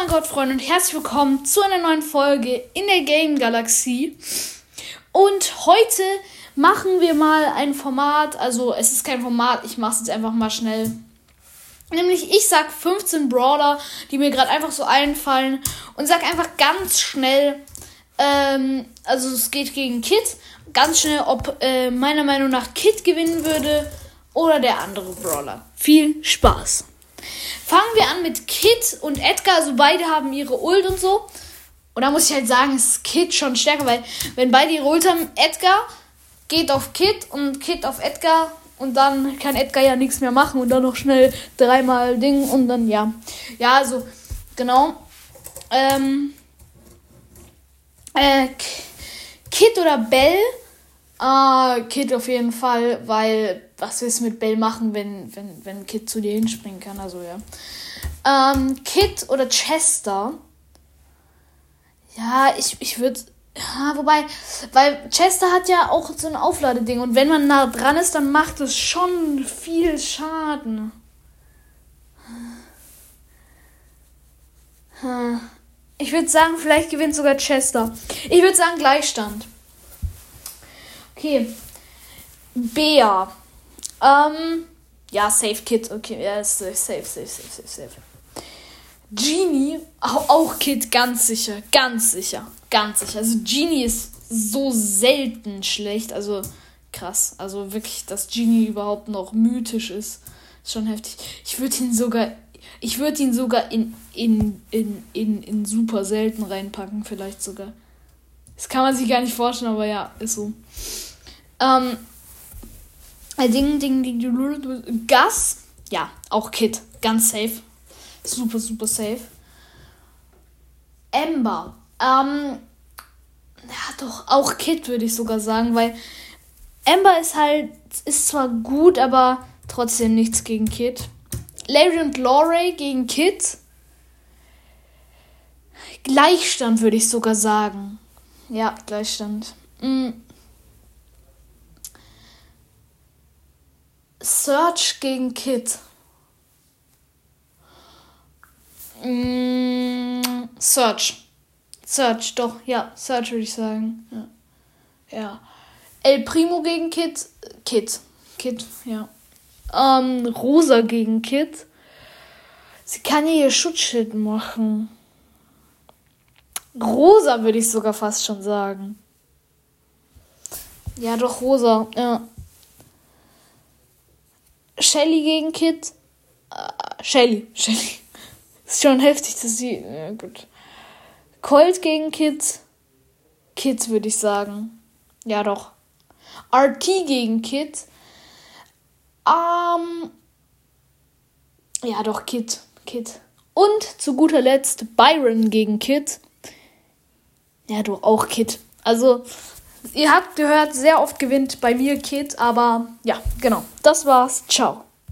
mein Gott, Freunde, und herzlich willkommen zu einer neuen Folge in der Game Galaxie. Und heute machen wir mal ein Format, also es ist kein Format, ich mache es jetzt einfach mal schnell. Nämlich, ich sag 15 Brawler, die mir gerade einfach so einfallen und sag einfach ganz schnell, ähm, also es geht gegen Kit, ganz schnell, ob äh, meiner Meinung nach Kit gewinnen würde oder der andere Brawler. Viel Spaß! Fangen wir an mit Kit und Edgar. Also beide haben ihre Ult und so. Und da muss ich halt sagen, ist Kit schon stärker, weil wenn beide ihre Ult haben, Edgar geht auf Kit und Kit auf Edgar. Und dann kann Edgar ja nichts mehr machen und dann noch schnell dreimal Ding und dann ja. Ja, also, genau. Ähm, äh, Kit oder Bell Ah, Kid auf jeden Fall, weil was willst du mit Bell machen, wenn, wenn, wenn Kid zu dir hinspringen kann? Also ja. Ähm, Kid oder Chester? Ja, ich, ich würde. Ja, wobei, weil Chester hat ja auch so ein Aufladeding und wenn man nah dran ist, dann macht es schon viel Schaden. Ich würde sagen, vielleicht gewinnt sogar Chester. Ich würde sagen Gleichstand. Okay. Bea. Ähm, ja, Safe Kid. Okay, ja, safe, safe, safe, safe, safe, safe. Genie, auch, auch Kid, ganz sicher, ganz sicher, ganz sicher. Also Genie ist so selten schlecht, also krass. Also wirklich, dass Genie überhaupt noch mythisch ist, ist schon heftig. Ich würde ihn sogar, ich würde ihn sogar in, in, in, in, in super selten reinpacken, vielleicht sogar. Das kann man sich gar nicht vorstellen, aber ja, ist so. Ähm, Ding, Ding, Ding, Gas. Ja, auch Kit. Ganz safe. Super, super safe. Ember. Ähm, ja, doch, auch Kit würde ich sogar sagen, weil Ember ist halt, ist zwar gut, aber trotzdem nichts gegen Kit. Larry und Lorray gegen Kit. Gleichstand würde ich sogar sagen. Ja, Gleichstand. Mhm. Search gegen Kid. Mm, Search. Search, doch, ja, Search würde ich sagen. Ja. ja. El Primo gegen Kid. Kid. Kid, ja. Ähm, Rosa gegen Kid. Sie kann hier ihr Schutzschild machen. Rosa würde ich sogar fast schon sagen. Ja, doch, Rosa, ja. Shelly gegen Kid. Uh, Shelly, Shelly. Ist schon heftig, dass sie. Ja, gut. Colt gegen Kids. Kids würde ich sagen. Ja, doch. RT gegen Kid. Ähm. Ja, doch, Kid. Kid. Und zu guter Letzt Byron gegen Kid. Ja, doch, auch Kid. Also, Ihr habt gehört, sehr oft gewinnt bei mir Kid, aber ja, genau. Das war's. Ciao.